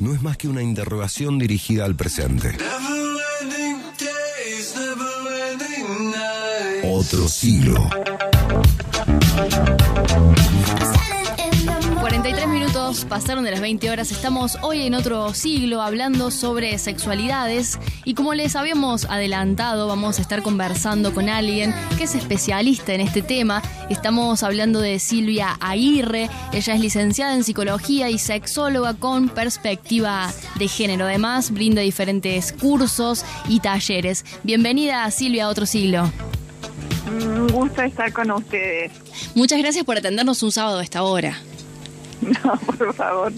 no es más que una interrogación dirigida al presente. Otro siglo. 43 minutos pasaron de las 20 horas. Estamos hoy en otro siglo hablando sobre sexualidades y como les habíamos adelantado, vamos a estar conversando con alguien que es especialista en este tema. Estamos hablando de Silvia Aguirre. Ella es licenciada en psicología y sexóloga con perspectiva de género. Además, brinda diferentes cursos y talleres. Bienvenida Silvia a otro siglo. Un gusto estar con ustedes. Muchas gracias por atendernos un sábado a esta hora. No, por favor.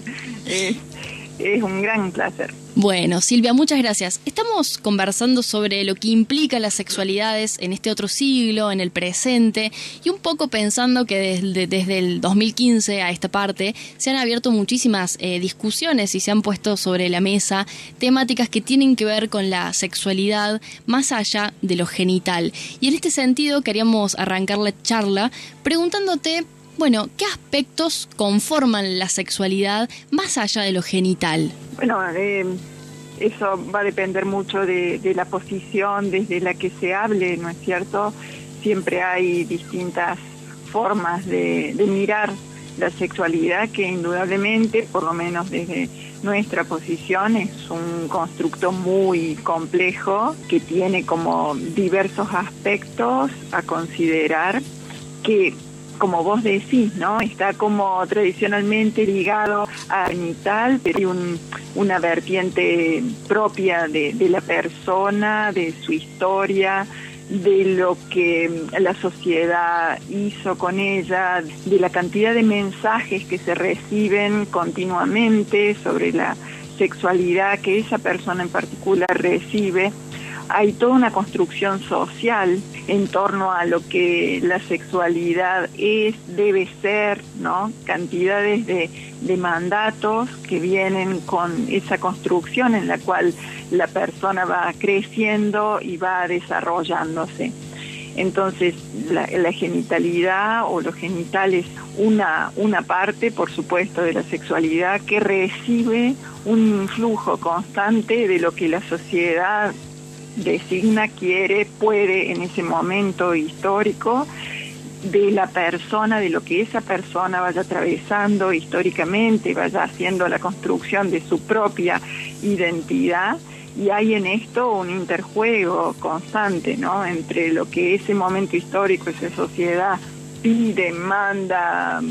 Es, un gran placer. Bueno, Silvia, muchas gracias. Estamos conversando sobre lo que implica las sexualidades en este otro siglo, en el presente, y un poco pensando que desde, desde el 2015 a esta parte se han abierto muchísimas eh, discusiones y se han puesto sobre la mesa temáticas que tienen que ver con la sexualidad más allá de lo genital. Y en este sentido queríamos arrancar la charla preguntándote bueno, ¿qué aspectos conforman la sexualidad más allá de lo genital? Bueno, eh, eso va a depender mucho de, la posición desde la que se hable, ¿no es cierto? Siempre hay distintas formas de, de mirar la sexualidad que indudablemente, por lo menos desde nuestra posición, es un constructo muy complejo que tiene como diversos aspectos a considerar que como vos decís, ¿no? Está como tradicionalmente ligado a genital, pero hay un, una vertiente propia de, de la persona, de su historia, de lo que la sociedad hizo con ella, de la cantidad de mensajes que se reciben continuamente sobre la sexualidad que esa persona en particular recibe hay toda una construcción social en torno a lo que la sexualidad es, debe ser, ¿no? Cantidades de, mandatos que vienen con esa construcción en la cual la persona va creciendo y va desarrollándose. Entonces, la, la, genitalidad o los genitales, una, una parte, por supuesto, de la sexualidad que recibe un influjo constante de lo que la sociedad designa, quiere, puede en ese momento histórico de la persona, de lo que esa persona vaya atravesando históricamente, vaya haciendo la construcción de su propia identidad. Y hay en esto un interjuego constante, ¿no? Entre lo que ese momento histórico, esa sociedad pide, manda,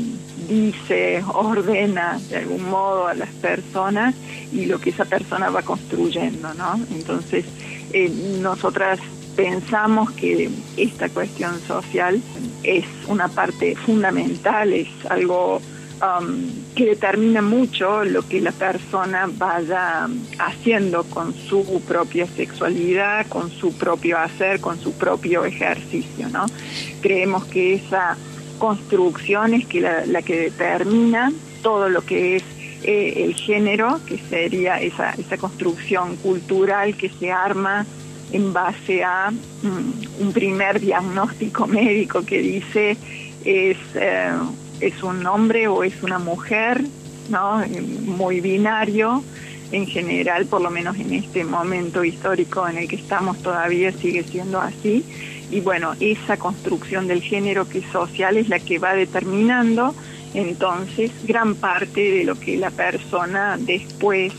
dice, ordena de algún modo a las personas y lo que esa persona va construyendo, ¿no? Entonces, eh, nosotras pensamos que esta cuestión social es una parte fundamental, es algo um, que determina mucho lo que la persona vaya haciendo con su propia sexualidad, con su propio hacer, con su propio ejercicio, ¿no? Creemos que esa construcción es que la, la que determina todo lo que es eh, el género, que sería esa, esa construcción cultural que se arma en base a mm, un primer diagnóstico médico que dice es, eh, es un hombre o es una mujer, ¿no? muy binario, en general, por lo menos en este momento histórico en el que estamos todavía sigue siendo así. Y bueno, esa construcción del género que es social es la que va determinando entonces gran parte de lo que la persona después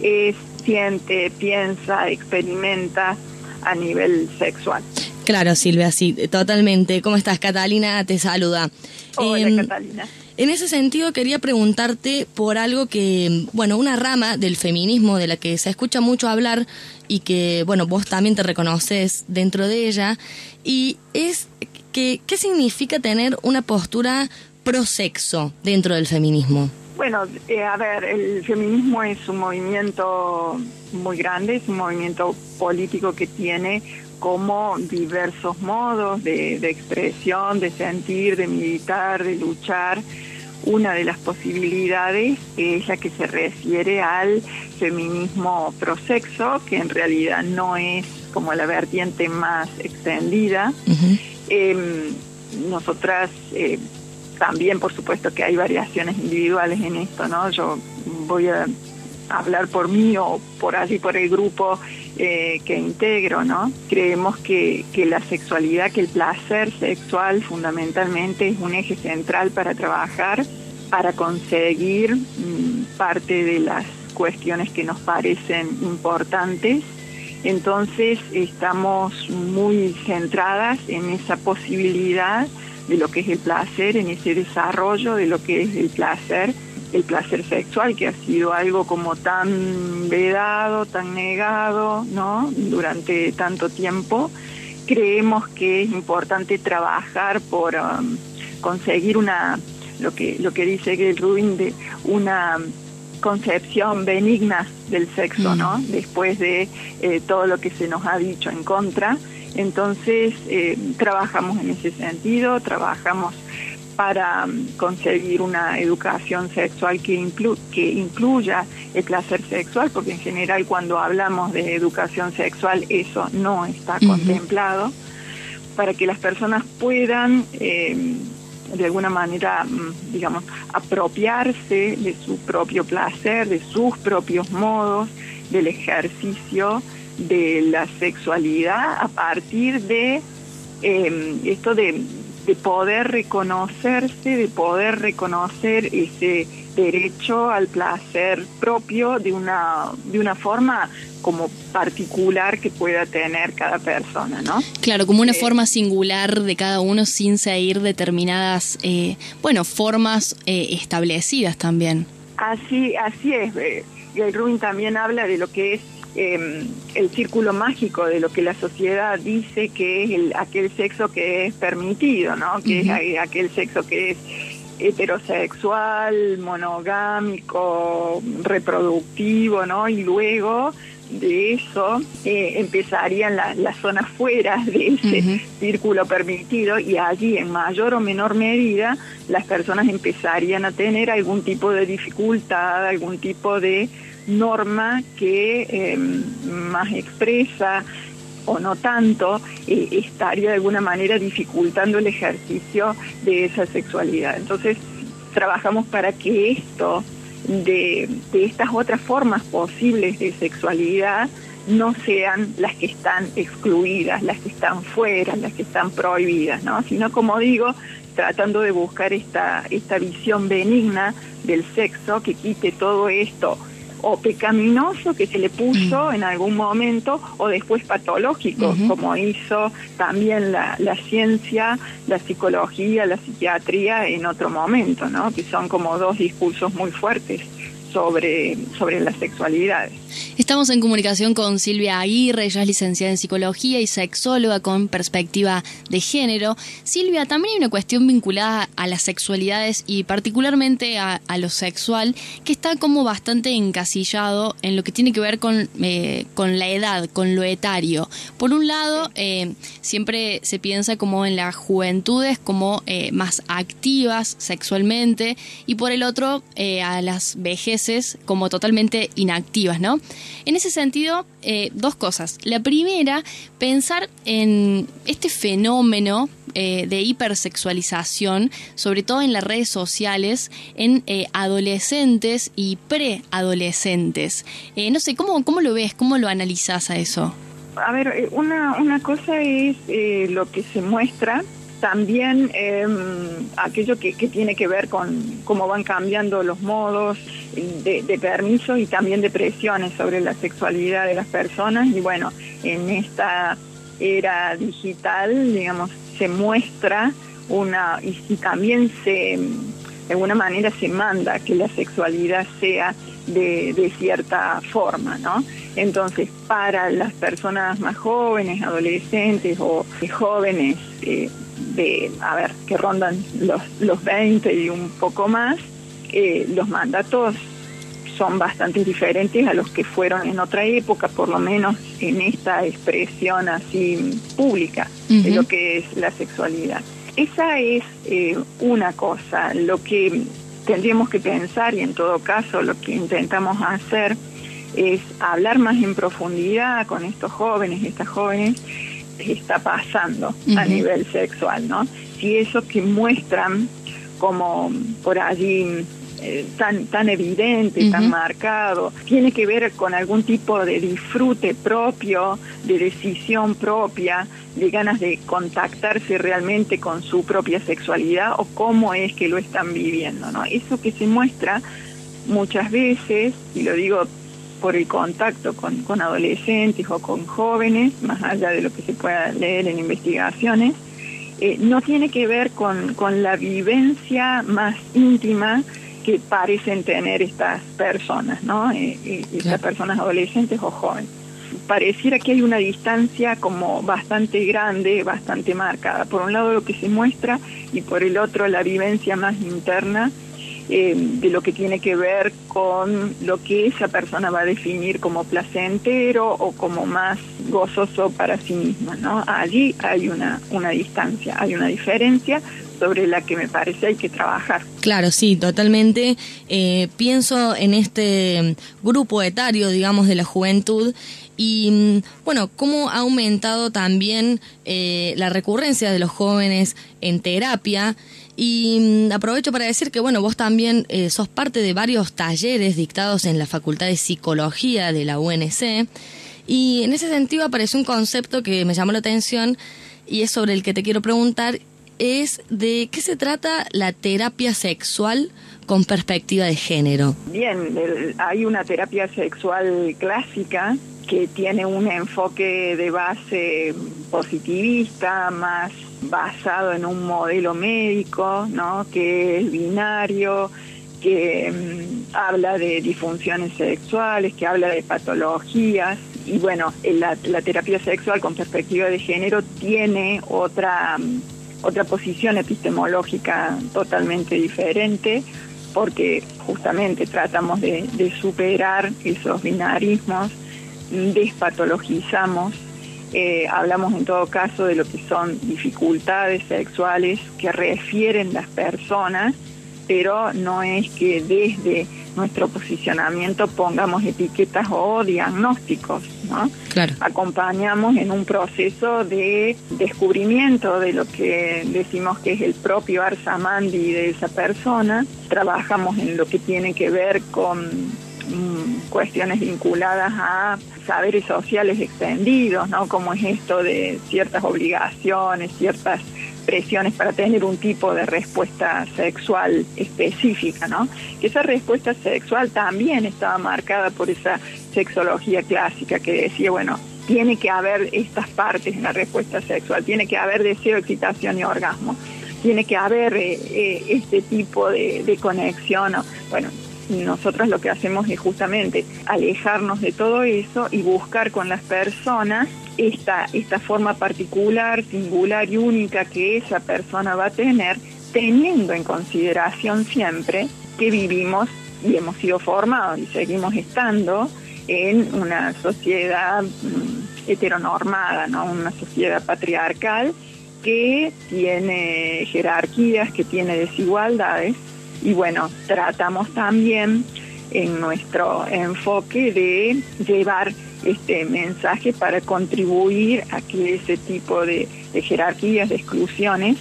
es, siente, piensa, experimenta a nivel sexual. Claro, Silvia, sí, totalmente. ¿Cómo estás, Catalina? Te saluda. Hola, eh, Catalina. En ese sentido quería preguntarte por algo que, bueno, una rama del feminismo de la que se escucha mucho hablar y que, bueno, vos también te reconoces dentro de ella, y es que, ¿qué significa tener una postura prosexo dentro del feminismo? Bueno, eh, a ver, el feminismo es un movimiento muy grande, es un movimiento político que tiene como diversos modos de, de expresión, de sentir, de militar, de luchar. Una de las posibilidades es la que se refiere al feminismo prosexo, que en realidad no es como la vertiente más extendida. eh, nosotras eh, también, por supuesto, que hay variaciones individuales en esto, ¿no? Yo voy a hablar por mí o por allí por el grupo eh, que integro, ¿no? Creemos que, que la sexualidad, que el placer sexual fundamentalmente es un eje central para trabajar, para conseguir mm, parte de las cuestiones que nos parecen importantes. Entonces estamos muy centradas en esa posibilidad de lo que es el placer, en ese desarrollo de lo que es el placer el placer sexual, que ha sido algo como tan vedado, tan negado, ¿no? Durante tanto tiempo. Creemos que es importante trabajar por um, conseguir una, lo que, lo que dice Gail Rubin, de una concepción benigna del sexo, ¿no? Mm. Después de eh, todo lo que se nos ha dicho en contra. Entonces, eh, trabajamos en ese sentido, trabajamos para mm, conseguir una educación sexual que, que incluya el placer sexual, porque en general cuando hablamos de educación sexual eso no está contemplado, para que las personas puedan em, de alguna manera, mm, digamos, apropiarse de su propio placer, de sus propios modos, del ejercicio de la sexualidad a partir de em, esto de de poder reconocerse, de poder reconocer ese derecho al placer propio de una, de una forma como particular que pueda tener cada persona, ¿no? Claro, como una eh, forma singular de cada uno sin seguir determinadas, eh, bueno, formas eh, establecidas también. Así, así es. Eh, Rubin también habla de lo que es Em, el círculo mágico de lo que la sociedad dice que es el, aquel sexo que es permitido, ¿no? Que es aquel sexo que es heterosexual, monogámico, reproductivo, ¿no? Y luego de eso eh, empezarían las zonas fuera de ese círculo permitido y allí en mayor o menor medida las personas empezarían a tener algún tipo de dificultad, algún tipo de norma que em, más expresa o no tanto, eh, estaría de alguna manera dificultando el ejercicio de esa sexualidad. Entonces, trabajamos para que esto, de, de estas otras formas posibles de sexualidad, no sean las que están excluidas, las que están fuera, las que están prohibidas, ¿no? Sino, como digo, tratando de buscar esta, esta visión benigna del sexo que quite todo esto o pecaminoso que se le puso mm. en algún momento o después patológico, como hizo también la, la, ciencia, la psicología, la psiquiatría en otro momento, ¿no? Que son como dos discursos muy fuertes sobre, sobre las sexualidades. Estamos en comunicación con Silvia Aguirre, ella es licenciada en psicología y sexóloga con perspectiva de género. Silvia, también hay una cuestión vinculada a las sexualidades y particularmente a, lo sexual que está como bastante encasillado en lo que tiene que ver con, eh, con la edad, con lo etario. Por un lado, eh, siempre se piensa como en las juventudes como eh, más activas sexualmente y por el otro a las vejeces como totalmente inactivas, ¿no? En ese sentido, eh, dos cosas. La primera, pensar en este fenómeno eh, de hipersexualización, sobre todo en las redes sociales, en eh, adolescentes y preadolescentes. no sé, ¿cómo, ¿cómo lo ves? ¿Cómo lo analizas a eso? A ver, una, una cosa es lo que se muestra también eh, aquello que, tiene que ver con cómo van cambiando los modos de, de permisos y también de presiones sobre la sexualidad de las personas. Y bueno, en esta era digital, digamos, se muestra una, y, también se, de alguna manera se manda que la sexualidad sea de, de, cierta forma, ¿no? Entonces, para las personas más jóvenes, adolescentes o jóvenes, eh, de, a ver, que rondan los, los 20 y un poco más, eh, los mandatos son bastante diferentes a los que fueron en otra época, por lo menos en esta expresión así pública de lo que es la sexualidad. Esa es eh, una cosa, lo que tendríamos que pensar y en todo caso lo que intentamos hacer es hablar más en profundidad con estos jóvenes, estas jóvenes, está pasando a nivel sexual, ¿no? Si eso que muestran como por allí eh, tan, tan evidente, tan marcado, tiene que ver con algún tipo de disfrute propio, de decisión propia, de ganas de contactarse realmente con su propia sexualidad o cómo es que lo están viviendo, ¿no? Eso que se muestra muchas veces, y lo digo por el contacto con, con adolescentes o con jóvenes, más allá de lo que se pueda leer en investigaciones, eh, no tiene que ver con, con la vivencia más íntima que parecen tener estas personas, ¿no? Eh, eh, estas personas adolescentes o jóvenes. Pareciera que hay una distancia como bastante grande, bastante marcada. Por un lado lo que se muestra y por el otro la vivencia más interna eh, de lo que tiene que ver con lo que esa persona va a definir como placentero o como más gozoso para sí misma, ¿no? Allí hay una, una distancia, hay una diferencia sobre la que me parece hay que trabajar. Claro, sí, totalmente. Eh, pienso en este grupo etario, digamos, de la juventud y, mm, bueno, cómo ha aumentado también eh, la recurrencia de los jóvenes en terapia y mm, aprovecho para decir que, bueno, vos también eh, sos parte de varios talleres dictados en la Facultad de Psicología de la UNC. Y en ese sentido apareció un concepto que me llamó la atención y es sobre el que te quiero preguntar, es de qué se trata la terapia sexual con perspectiva de género. Bien, hay una terapia sexual clásica que tiene un enfoque de base positivista, más basado en un modelo médico, ¿no? que es binario, que mm, habla de disfunciones sexuales, que habla de patologías. Y bueno, la, la terapia sexual con perspectiva de género tiene otra, mm, otra posición epistemológica totalmente diferente, porque justamente tratamos de, superar esos binarismos, despatologizamos eh, hablamos en todo caso de lo que son dificultades sexuales que refieren las personas, pero no es que desde nuestro posicionamiento pongamos etiquetas o diagnósticos, ¿no? Claro. Acompañamos en un proceso de descubrimiento de lo que decimos que es el propio Arsamandi de esa persona, trabajamos en lo que tiene que ver con mm, cuestiones vinculadas a saberes sociales extendidos, ¿no? Como es esto de ciertas obligaciones, ciertas presiones para tener un tipo de respuesta sexual específica, ¿no? Que esa respuesta sexual también estaba marcada por esa sexología clásica que decía, bueno, tiene que haber estas partes en la respuesta sexual, tiene que haber deseo, excitación y orgasmo, tiene que haber eh, eh, este tipo de, de conexión, bueno, nosotros lo que hacemos es justamente alejarnos de todo eso y buscar con las personas esta, esta forma particular, singular y única que esa persona va a tener, teniendo en consideración siempre que vivimos y hemos sido formados y seguimos estando en una sociedad mm, heteronormada, ¿no? una sociedad patriarcal que tiene jerarquías, que tiene desigualdades y bueno, tratamos también en nuestro enfoque de llevar este mensaje para contribuir a que ese tipo de, de jerarquías, de exclusiones,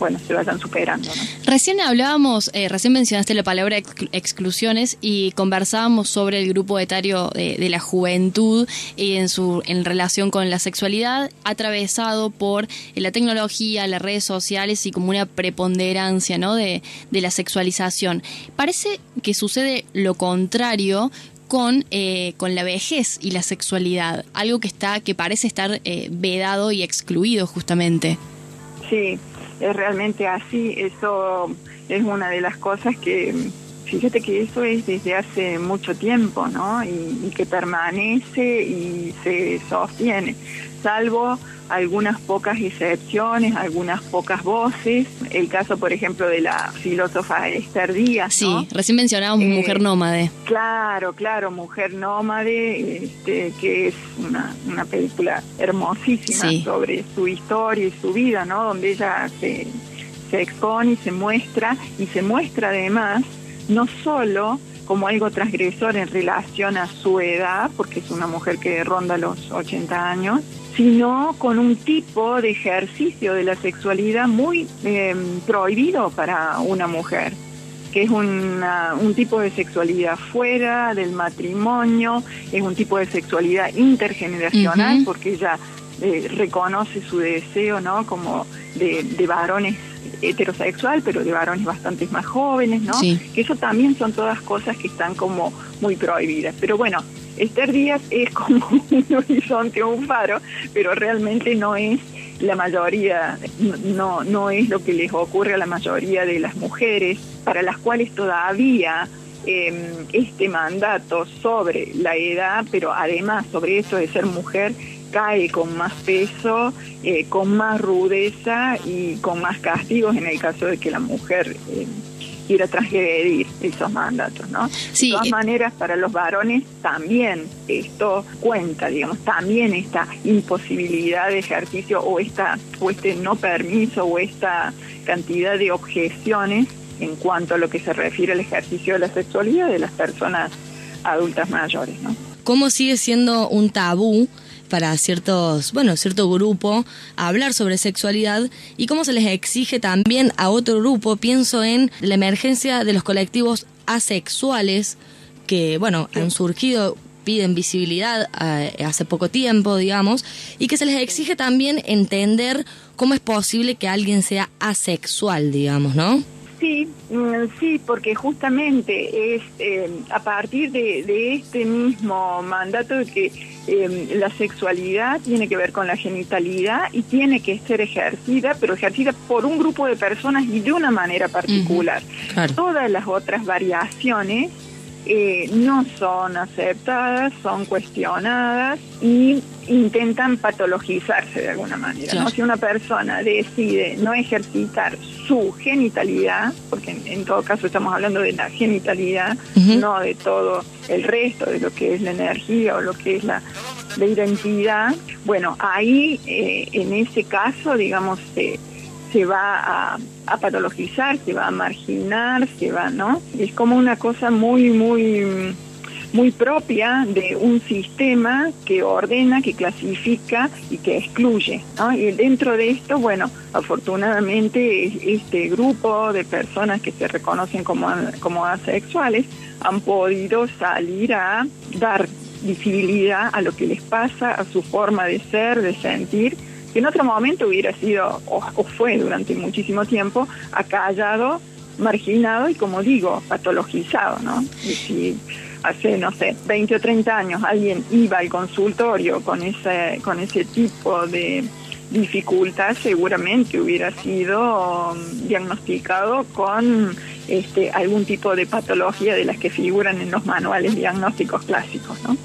bueno, se vayan superando. Recién hablábamos, eh, recién mencionaste la palabra exclusiones y conversábamos sobre el grupo etario de, la juventud y en su en relación con la sexualidad, atravesado por la tecnología, las redes sociales y como una preponderancia ¿no? de, la sexualización. Parece que sucede lo contrario con, eh, con la vejez y la sexualidad, algo que está, que parece estar eh, vedado y excluido justamente. Sí, es realmente así, eso es una de las cosas que, fíjate que eso es desde hace mucho tiempo, ¿no? Y, que permanece y se sostiene, salvo algunas pocas excepciones, algunas pocas voces. El caso, por ejemplo, de la filósofa Esther Díaz. Sí, recién mencionábamos eh, Mujer Nómade. Claro, claro, Mujer Nómade, este, que es una, una película hermosísima sobre su historia y su vida, ¿no? Donde ella se, se expone y se muestra, y se muestra además no solo como algo transgresor en relación a su edad, porque es una mujer que ronda los 80 años, sino con un tipo de ejercicio de la sexualidad muy eh, prohibido para una mujer. que es un tipo de sexualidad fuera del matrimonio, es un tipo de sexualidad intergeneracional, porque ella eh, reconoce su deseo, ¿no? Como de, de varones heterosexual, pero de varones bastante más jóvenes, ¿no? Que eso también son todas cosas que están como muy prohibidas. Pero bueno, Esther Díaz es como un horizonte un faro, pero realmente no es la mayoría, no, no es lo que les ocurre a la mayoría de las mujeres, para las cuales todavía em, este mandato sobre la edad, pero además sobre eso de ser mujer, cae con más peso, eh, con más rudeza y con más castigos en el caso de que la mujer eh, quiera transgredir esos mandatos, ¿no? de todas eh, maneras, para los varones también esto cuenta, digamos, también esta imposibilidad de ejercicio o esta o este no permiso o esta cantidad de objeciones en cuanto a lo que se refiere al ejercicio de la sexualidad de las personas adultas mayores, ¿no? ¿Cómo sigue siendo un tabú para ciertos, bueno, cierto grupo hablar sobre sexualidad y cómo se les exige también a otro grupo, pienso en la emergencia de los colectivos asexuales que, bueno, han surgido piden visibilidad eh, hace poco tiempo, digamos, y que se les exige también entender cómo es posible que alguien sea asexual, digamos, ¿no? Sí, mm, sí, porque justamente es eh, a partir de, este mismo mandato de que em, la sexualidad tiene que ver con la genitalidad y tiene que ser ejercida, pero ejercida por un grupo de personas y de una manera particular. Todas las otras variaciones eh, no son aceptadas, son cuestionadas y intentan patologizarse de alguna manera. Si una persona decide no ejercitar su genitalidad, porque en, todo caso estamos hablando de la genitalidad, no de todo el resto, de lo que es la energía o lo que es la, identidad, bueno, ahí eh, en ese caso, digamos, se va a, patologizar, se va a marginar, se va, ¿no? Es como una cosa muy, muy, muy propia de un sistema que ordena, que clasifica y que excluye, ¿no? Y dentro de esto, bueno, afortunadamente este grupo de personas que se reconocen como, como asexuales han podido salir a dar visibilidad a lo que les pasa, a su forma de ser, de sentir que en otro momento hubiera sido, o, fue durante muchísimo tiempo, acallado, marginado y, como digo, patologizado, ¿no? Y si hace, no sé, 20 o 30 años alguien iba al consultorio con ese, con ese tipo de dificultad, seguramente hubiera sido um, diagnosticado con este, algún tipo de patología de las que figuran en los manuales diagnósticos clásicos, ¿no?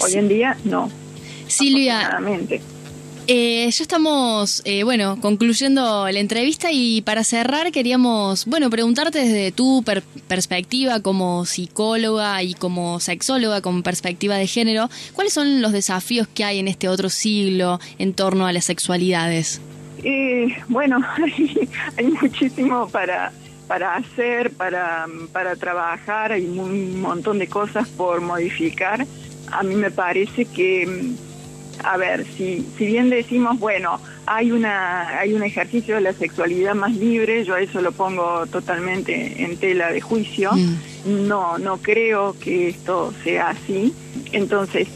Hoy en día, no. Silvia, eh, ya estamos, eh, bueno, concluyendo la entrevista y para cerrar queríamos, bueno, preguntarte desde tu perspectiva como psicóloga y como sexóloga, con perspectiva de género, ¿cuáles son los desafíos que hay en este otro siglo en torno a las sexualidades? Eh, bueno, hay, muchísimo para, para hacer, para, para trabajar, hay un montón de cosas por modificar. A mí me parece que a ver, si, si bien decimos, bueno, hay, una, hay un ejercicio de la sexualidad más libre, yo a eso lo pongo totalmente en tela de juicio, mm. no, no creo que esto sea así. Entonces,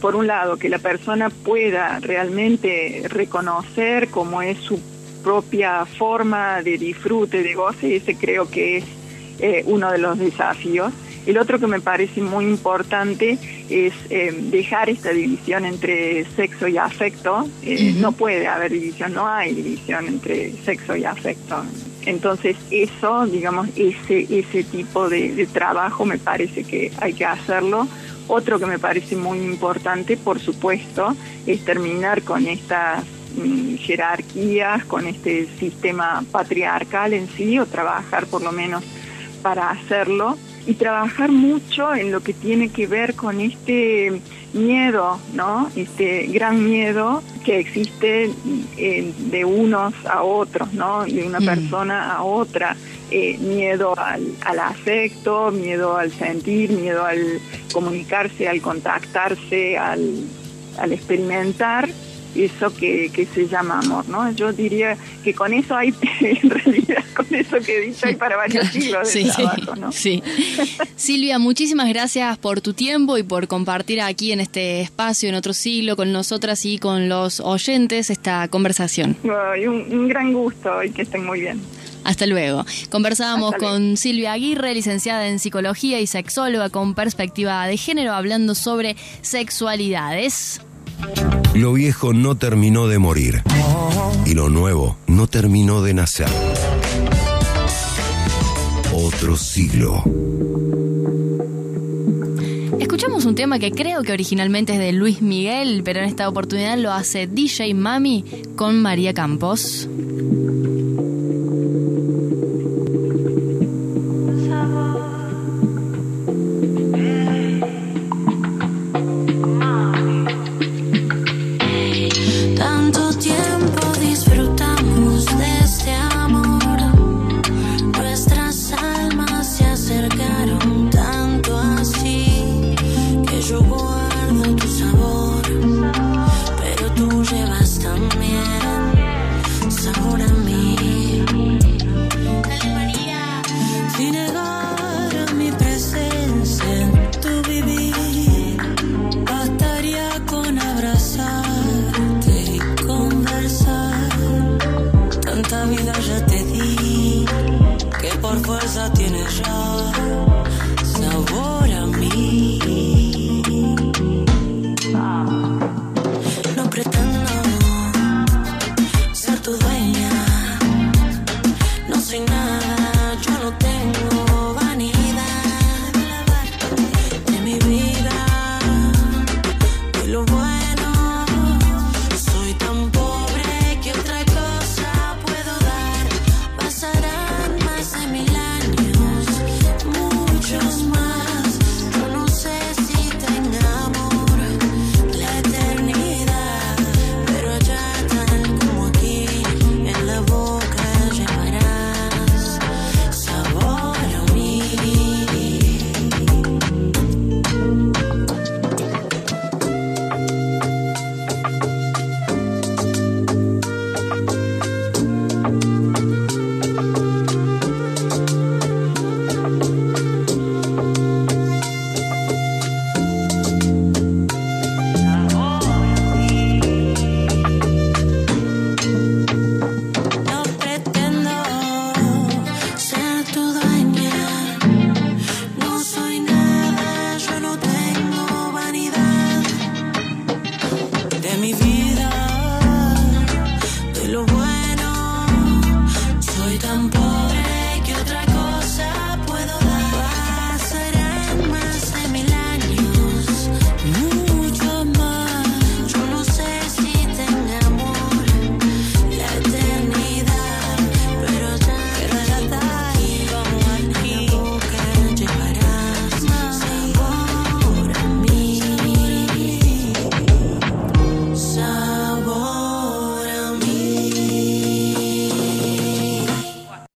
por un lado, que la persona pueda realmente reconocer cómo es su propia forma de disfrute, de goce, ese creo que es eh, uno de los desafíos. El otro que me parece muy importante es eh, dejar esta división entre sexo y afecto. Eh, no puede haber división, no hay división entre sexo y afecto. Entonces eso, digamos, ese, ese tipo de, trabajo me parece que hay que hacerlo. Otro que me parece muy importante, por supuesto, es terminar con estas mm, jerarquías, con este sistema patriarcal en sí, o trabajar por lo menos para hacerlo y trabajar mucho en lo que tiene que ver con este miedo, ¿no? Este gran miedo que existe eh, de unos a otros, ¿no? De una mm. persona a otra. Eh, miedo al, al, afecto, miedo al sentir, miedo al comunicarse, al contactarse, al, al experimentar eso que, que se llama amor, ¿no? Yo diría que con eso hay, en realidad, con eso que he dicho hay para varios siglos de trabajo, ¿no? Sí. Silvia, muchísimas gracias por tu tiempo y por compartir aquí en este espacio, en otro siglo, con nosotras y con los oyentes esta conversación. un, un gran gusto y que estén muy bien. Hasta luego. Conversábamos con Silvia Aguirre, licenciada en psicología y sexóloga con perspectiva de género, hablando sobre sexualidades. Lo viejo no terminó de morir y lo nuevo no terminó de nacer. Otro siglo. Escuchamos un tema que creo que originalmente es de Luis Miguel, pero en esta oportunidad lo hace DJ Mami con María Campos.